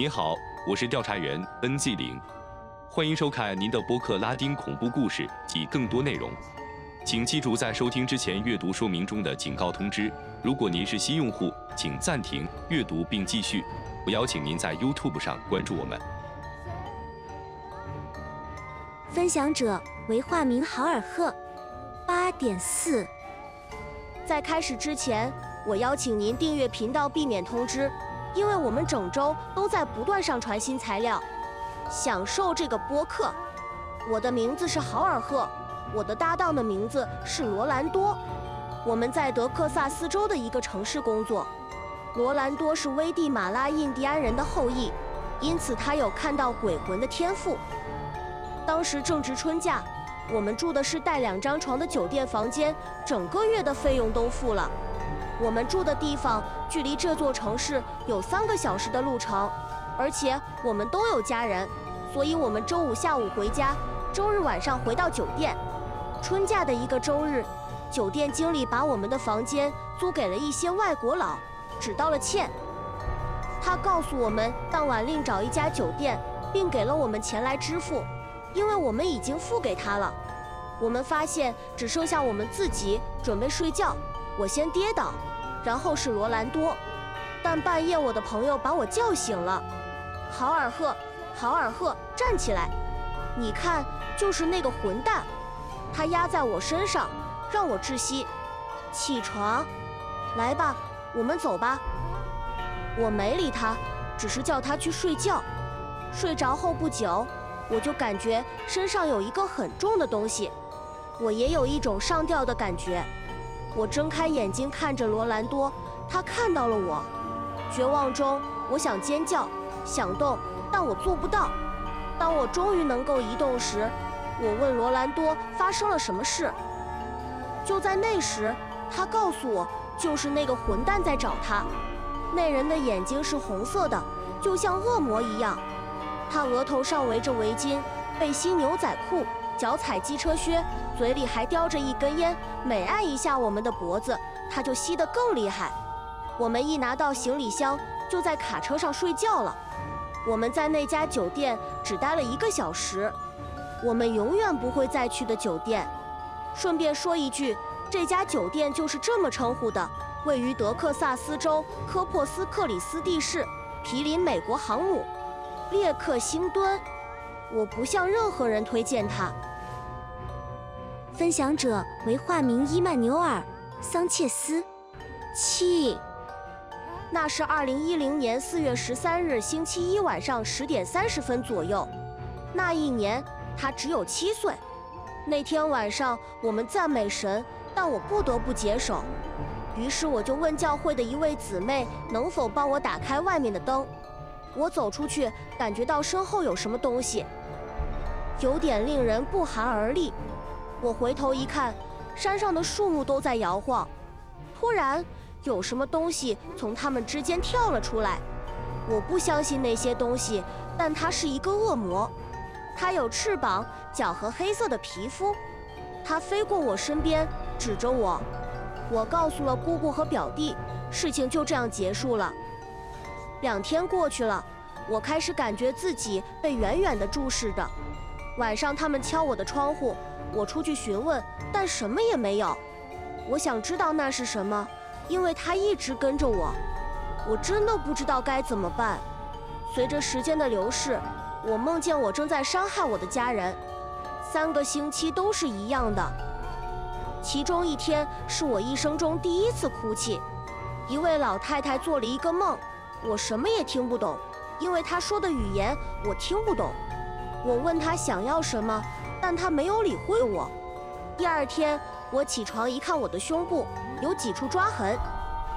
您好，我是调查员 NZ 零，欢迎收看您的播客拉丁恐怖故事及更多内容。请记住在收听之前阅读说明中的警告通知。如果您是新用户，请暂停阅读并继续。我邀请您在 YouTube 上关注我们。分享者为化名豪尔赫，八点四。在开始之前，我邀请您订阅频道，避免通知，因为我们整周都在不断上传新材料。享受这个播客。我的名字是豪尔赫，我的搭档的名字是罗兰多。我们在德克萨斯州的一个城市工作。罗兰多是危地马拉印第安人的后裔，因此他有看到鬼魂的天赋。当时正值春假，我们住的是带两张床的酒店房间，整个月的费用都付了。我们住的地方距离这座城市有三个小时的路程，而且我们都有家人，所以我们周五下午回家，周日晚上回到酒店。春假的一个周日，酒店经理把我们的房间租给了一些外国佬，只道了歉。他告诉我们当晚另找一家酒店，并给了我们钱来支付。因为我们已经付给他了，我们发现只剩下我们自己准备睡觉。我先跌倒，然后是罗兰多，但半夜我的朋友把我叫醒了。豪尔赫，豪尔赫，站起来！你看，就是那个混蛋，他压在我身上，让我窒息。起床，来吧，我们走吧。我没理他，只是叫他去睡觉。睡着后不久。我就感觉身上有一个很重的东西，我也有一种上吊的感觉。我睁开眼睛看着罗兰多，他看到了我。绝望中，我想尖叫，想动，但我做不到。当我终于能够移动时，我问罗兰多发生了什么事。就在那时，他告诉我，就是那个混蛋在找他。那人的眼睛是红色的，就像恶魔一样。他额头上围着围巾，背心牛仔裤，脚踩机车靴，嘴里还叼着一根烟。每按一下我们的脖子，他就吸得更厉害。我们一拿到行李箱，就在卡车上睡觉了。我们在那家酒店只待了一个小时，我们永远不会再去的酒店。顺便说一句，这家酒店就是这么称呼的，位于德克萨斯州科珀斯克里斯蒂市，毗邻美国航母。列克星敦，我不向任何人推荐他。分享者为化名伊曼纽尔·桑切斯。七，那是二零一零年四月十三日星期一晚上十点三十分左右。那一年他只有七岁。那天晚上我们赞美神，但我不得不解手，于是我就问教会的一位姊妹能否帮我打开外面的灯。我走出去，感觉到身后有什么东西，有点令人不寒而栗。我回头一看，山上的树木都在摇晃。突然，有什么东西从它们之间跳了出来。我不相信那些东西，但它是一个恶魔。它有翅膀、脚和黑色的皮肤。它飞过我身边，指着我。我告诉了姑姑和表弟，事情就这样结束了。两天过去了，我开始感觉自己被远远地注视着。晚上他们敲我的窗户，我出去询问，但什么也没有。我想知道那是什么，因为它一直跟着我。我真的不知道该怎么办。随着时间的流逝，我梦见我正在伤害我的家人，三个星期都是一样的。其中一天是我一生中第一次哭泣。一位老太太做了一个梦。我什么也听不懂，因为她说的语言我听不懂。我问她想要什么，但他没有理会我。第二天我起床一看，我的胸部有几处抓痕，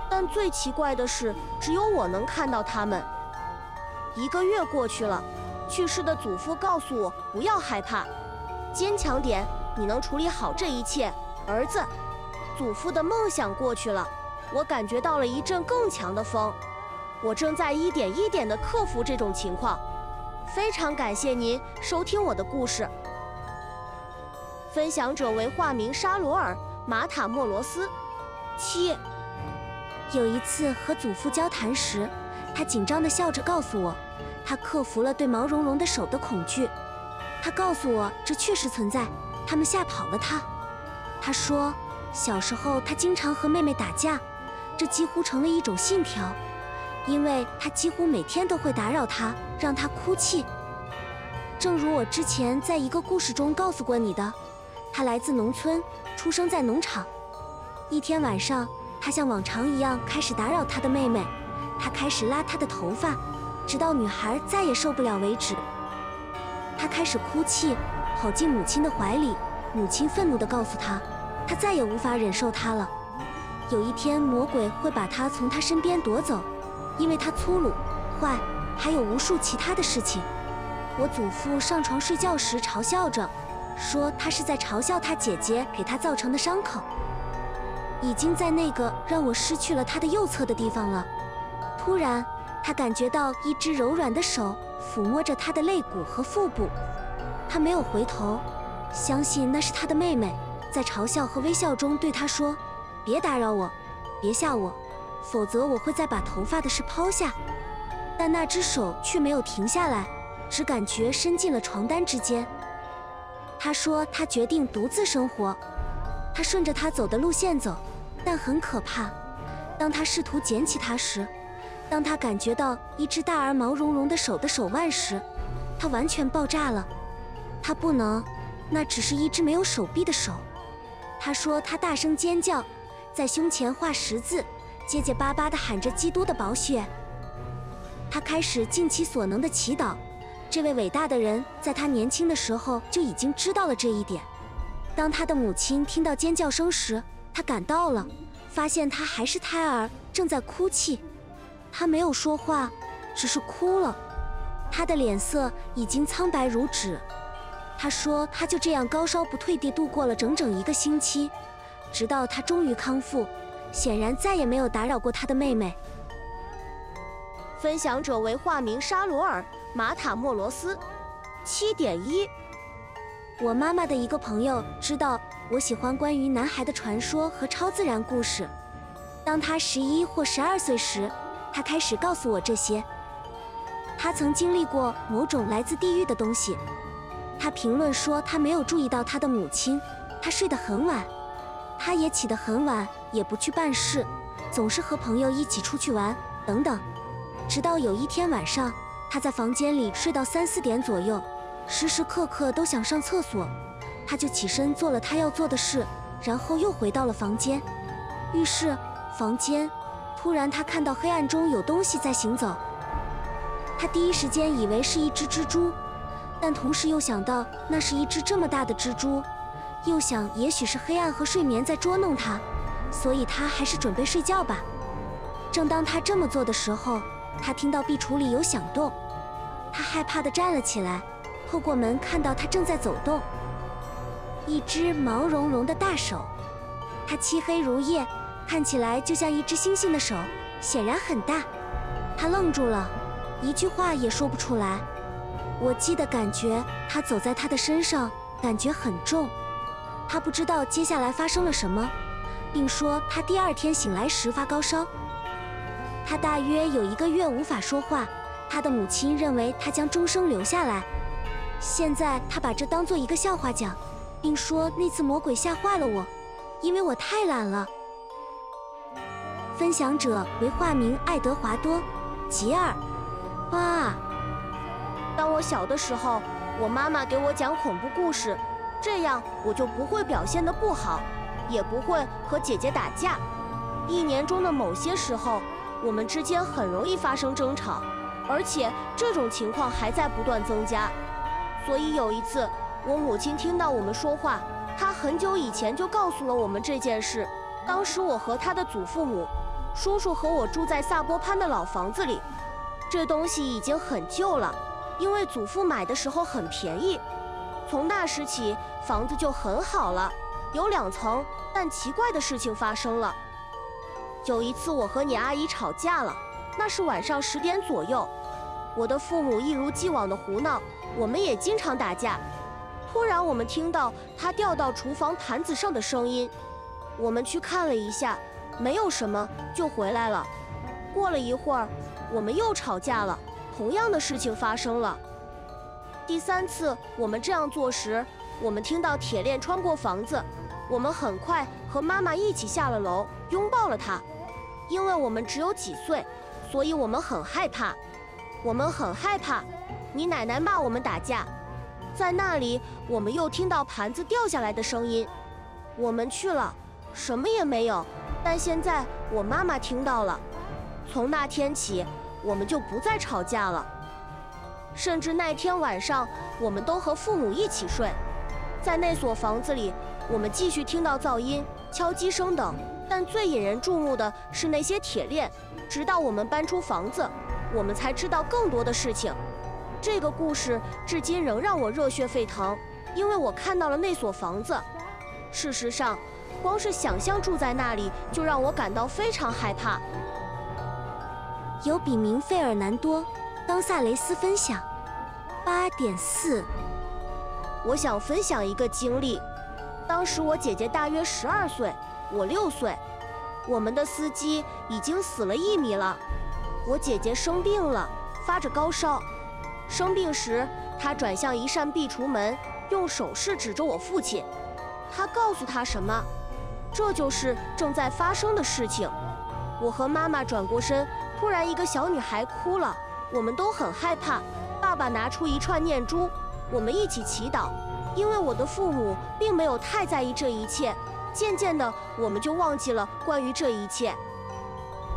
但最奇怪的是，只有我能看到它们。一个月过去了，去世的祖父告诉我不要害怕，坚强点，你能处理好这一切，儿子。祖父的梦想过去了，我感觉到了一阵更强的风。我正在一点一点地克服这种情况，非常感谢您收听我的故事。分享者为化名沙罗尔·马塔莫罗斯。七，有一次和祖父交谈时，他紧张地笑着告诉我，他克服了对毛茸茸的手的恐惧。他告诉我，这确实存在，他们吓跑了他。他说，小时候他经常和妹妹打架，这几乎成了一种信条，因为他几乎每天都会打扰他，让他哭泣。正如我之前在一个故事中告诉过你的，他来自农村，出生在农场。一天晚上，他像往常一样开始打扰他的妹妹，他开始拉她的头发，直到女孩再也受不了为止。他开始哭泣，跑进母亲的怀里。母亲愤怒地告诉他，他再也无法忍受他了。有一天，魔鬼会把他从他身边夺走，因为他粗鲁、坏，还有无数其他的事情。我祖父上床睡觉时嘲笑着，说他是在嘲笑他姐姐给他造成的伤口。已经在那个让我失去了他的右侧的地方了。突然，他感觉到一只柔软的手抚摸着他的肋骨和腹部。他没有回头，相信那是他的妹妹在嘲笑和微笑中对他说：“别打扰我，别吓我，否则我会再把头发的事抛下。”但那只手却没有停下来，只感觉伸进了床单之间。他说：“他决定独自生活。”他顺着他走的路线走。但很可怕。当他试图捡起它时，当他感觉到一只大而毛茸茸的手的手腕时，他完全爆炸了。他不能，那只是一只没有手臂的手。他说他大声尖叫，在胸前画十字，结结巴巴地喊着基督的宝血。他开始尽其所能的祈祷。这位伟大的人在他年轻的时候就已经知道了这一点。当他的母亲听到尖叫声时，他赶到了，发现他还是胎儿，正在哭泣。他没有说话，只是哭了。他的脸色已经苍白如纸。他说，他就这样高烧不退地度过了整整一个星期，直到他终于康复。显然再也没有打扰过他的妹妹。分享者为化名沙罗尔·马塔莫罗斯。七点一，我妈妈的一个朋友知道。我喜欢关于男孩的传说和超自然故事。当他十一或十二岁时，他开始告诉我这些。他曾经历过某种来自地狱的东西。他评论说，他没有注意到他的母亲。他睡得很晚，他也起得很晚，也不去办事，总是和朋友一起出去玩，等等。直到有一天晚上，他在房间里睡到三四点左右，时时刻刻都想上厕所。他就起身做了他要做的事，然后又回到了房间。浴室、房间，突然他看到黑暗中有东西在行走。他第一时间以为是一只蜘蛛，但同时又想到那是一只这么大的蜘蛛，又想也许是黑暗和睡眠在捉弄他，所以他还是准备睡觉吧。正当他这么做的时候，他听到壁橱里有响动，他害怕地站了起来，透过门看到他正在走动。一只毛茸茸的大手，它漆黑如夜，看起来就像一只猩猩的手，显然很大。他愣住了，一句话也说不出来。我记得感觉他走在他的身上，感觉很重。他不知道接下来发生了什么，并说他第二天醒来时发高烧。他大约有一个月无法说话，他的母亲认为他将终生留下来。现在他把这当做一个笑话讲。并说那次魔鬼吓坏了我，因为我太懒了。分享者为化名爱德华多·吉尔。哇！当我小的时候，我妈妈给我讲恐怖故事，这样我就不会表现得不好，也不会和姐姐打架。一年中的某些时候，我们之间很容易发生争吵，而且这种情况还在不断增加。所以有一次。我母亲听到我们说话，她很久以前就告诉了我们这件事。当时我和她的祖父母、叔叔和我住在萨波潘的老房子里，这东西已经很旧了，因为祖父买的时候很便宜。从那时起，房子就很好了，有两层。但奇怪的事情发生了。有一次，我和你阿姨吵架了，那是晚上十点左右。我的父母一如既往的胡闹，我们也经常打架。突然，我们听到他掉到厨房盘子上的声音。我们去看了一下，没有什么，就回来了。过了一会儿，我们又吵架了，同样的事情发生了。第三次我们这样做时，我们听到铁链穿过房子，我们很快和妈妈一起下了楼，拥抱了她。因为我们只有几岁，所以我们很害怕。我们很害怕，你奶奶骂我们打架。在那里，我们又听到盘子掉下来的声音。我们去了，什么也没有。但现在我妈妈听到了。从那天起，我们就不再吵架了。甚至那天晚上，我们都和父母一起睡。在那所房子里，我们继续听到噪音、敲击声等。但最引人注目的是那些铁链。直到我们搬出房子，我们才知道更多的事情。这个故事至今仍让我热血沸腾，因为我看到了那所房子。事实上，光是想象住在那里，就让我感到非常害怕。有笔名费尔南多·冈萨雷斯分享。八点四，我想分享一个经历。当时我姐姐大约十二岁，我六岁。我们的司机已经死了一米了。我姐姐生病了，发着高烧。生病时，她转向一扇壁橱门，用手势指着我父亲。她告诉他什么？这就是正在发生的事情。我和妈妈转过身。突然，一个小女孩哭了，我们都很害怕。爸爸拿出一串念珠，我们一起祈祷。因为我的父母并没有太在意这一切，渐渐的，我们就忘记了关于这一切。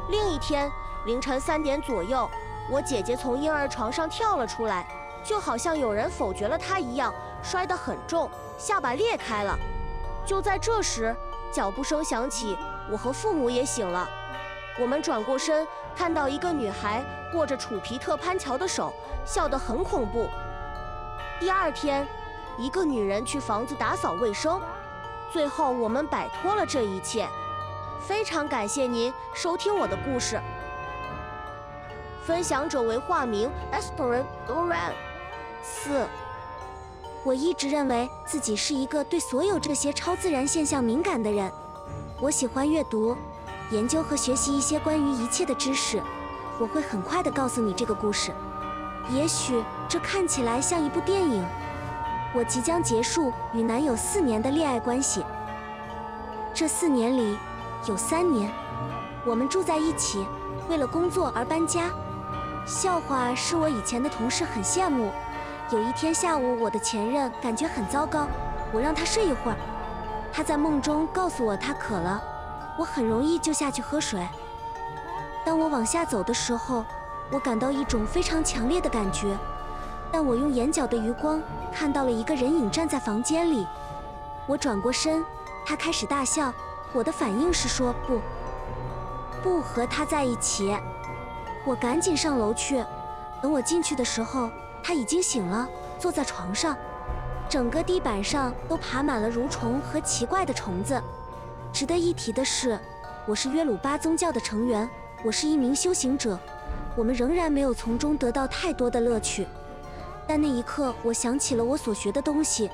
另一天凌晨三点左右，我姐姐从婴儿床上跳了出来，就好像有人否决了她一样，摔得很重，下巴裂开了。就在这时，脚步声响起，我和父母也醒了。我们转过身，看到一个女孩握着楚皮特潘乔的手，笑得很恐怖。第二天，一个女人去房子打扫卫生。最后，我们摆脱了这一切。非常感谢您收听我的故事。分享者为化名 Esperan Doran。四，我一直认为自己是一个对所有这些超自然现象敏感的人。我喜欢阅读。研究和学习一些关于一切的知识，我会很快的告诉你这个故事。也许这看起来像一部电影。我即将结束与男友四年的恋爱关系。这四年里，有三年我们住在一起，为了工作而搬家。笑话是我以前的同事很羡慕。有一天下午，我的前任感觉很糟糕，我让他睡一会儿。他在梦中告诉我他渴了。我很容易就下去喝水。当我往下走的时候，我感到一种非常强烈的感觉。但我用眼角的余光看到了一个人影站在房间里。我转过身，他开始大笑。我的反应是说不，不和他在一起。我赶紧上楼去。等我进去的时候，他已经醒了，坐在床上。整个地板上都爬满了蠕虫和奇怪的虫子。值得一提的是，我是约鲁巴宗教的成员，我是一名修行者。我们仍然没有从中得到太多的乐趣。但那一刻，我想起了我所学的东西。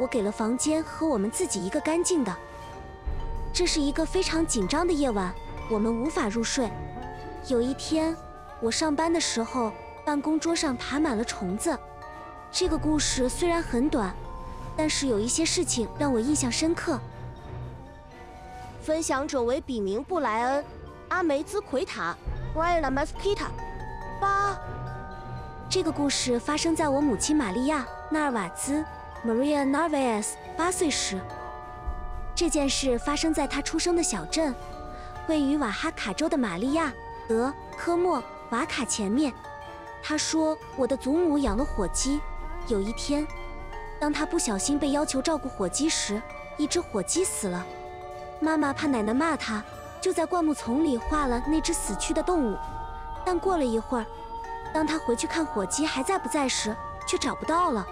我给了房间和我们自己一个干净的。这是一个非常紧张的夜晚，我们无法入睡。有一天，我上班的时候，办公桌上爬满了虫子。这个故事虽然很短，但是有一些事情让我印象深刻。分享者为笔名布莱恩·阿梅兹奎塔 （Brian Amesquita）。八，这个故事发生在我母亲玛利亚·纳尔瓦兹 （Maria Narvaez） 八岁时。这件事发生在她出生的小镇，位于瓦哈卡州的玛利亚·德科莫瓦卡前面。她说，我的祖母养了火鸡。有一天，当她不小心被要求照顾火鸡时，一只火鸡死了。妈妈怕奶奶骂她，就在灌木丛里画了那只死去的动物。但过了一会儿，当他回去看火鸡还在不在时，却找不到了。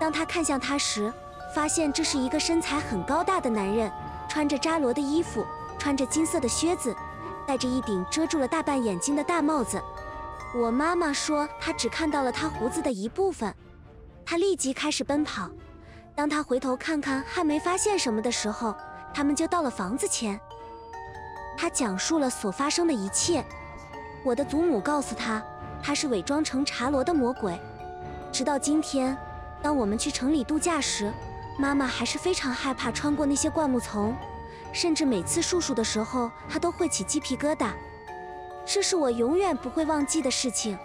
当他看向他时，发现这是一个身材很高大的男人，穿着扎罗的衣服，穿着金色的靴子，戴着一顶遮住了大半眼睛的大帽子。我妈妈说，她只看到了他胡子的一部分。她立即开始奔跑。当她回头看看还没发现什么的时候，他们就到了房子前。他讲述了所发生的一切。我的祖母告诉他，他是伪装成茶罗的魔鬼。直到今天，当我们去城里度假时，妈妈还是非常害怕穿过那些灌木丛，甚至每次树树的时候，她都会起鸡皮疙瘩。这是我永远不会忘记的事情。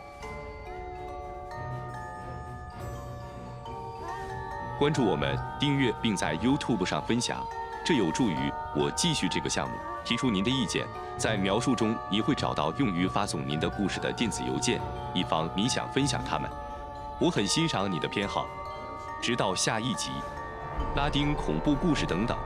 关注我们，订阅并在 YouTube 上分享，这有助于我继续这个项目。提出您的意见，在描述中你会找到用于发送您的故事的电子邮件，以防你想分享它们。我很欣赏你的偏好。直到下一集，拉丁恐怖故事等等。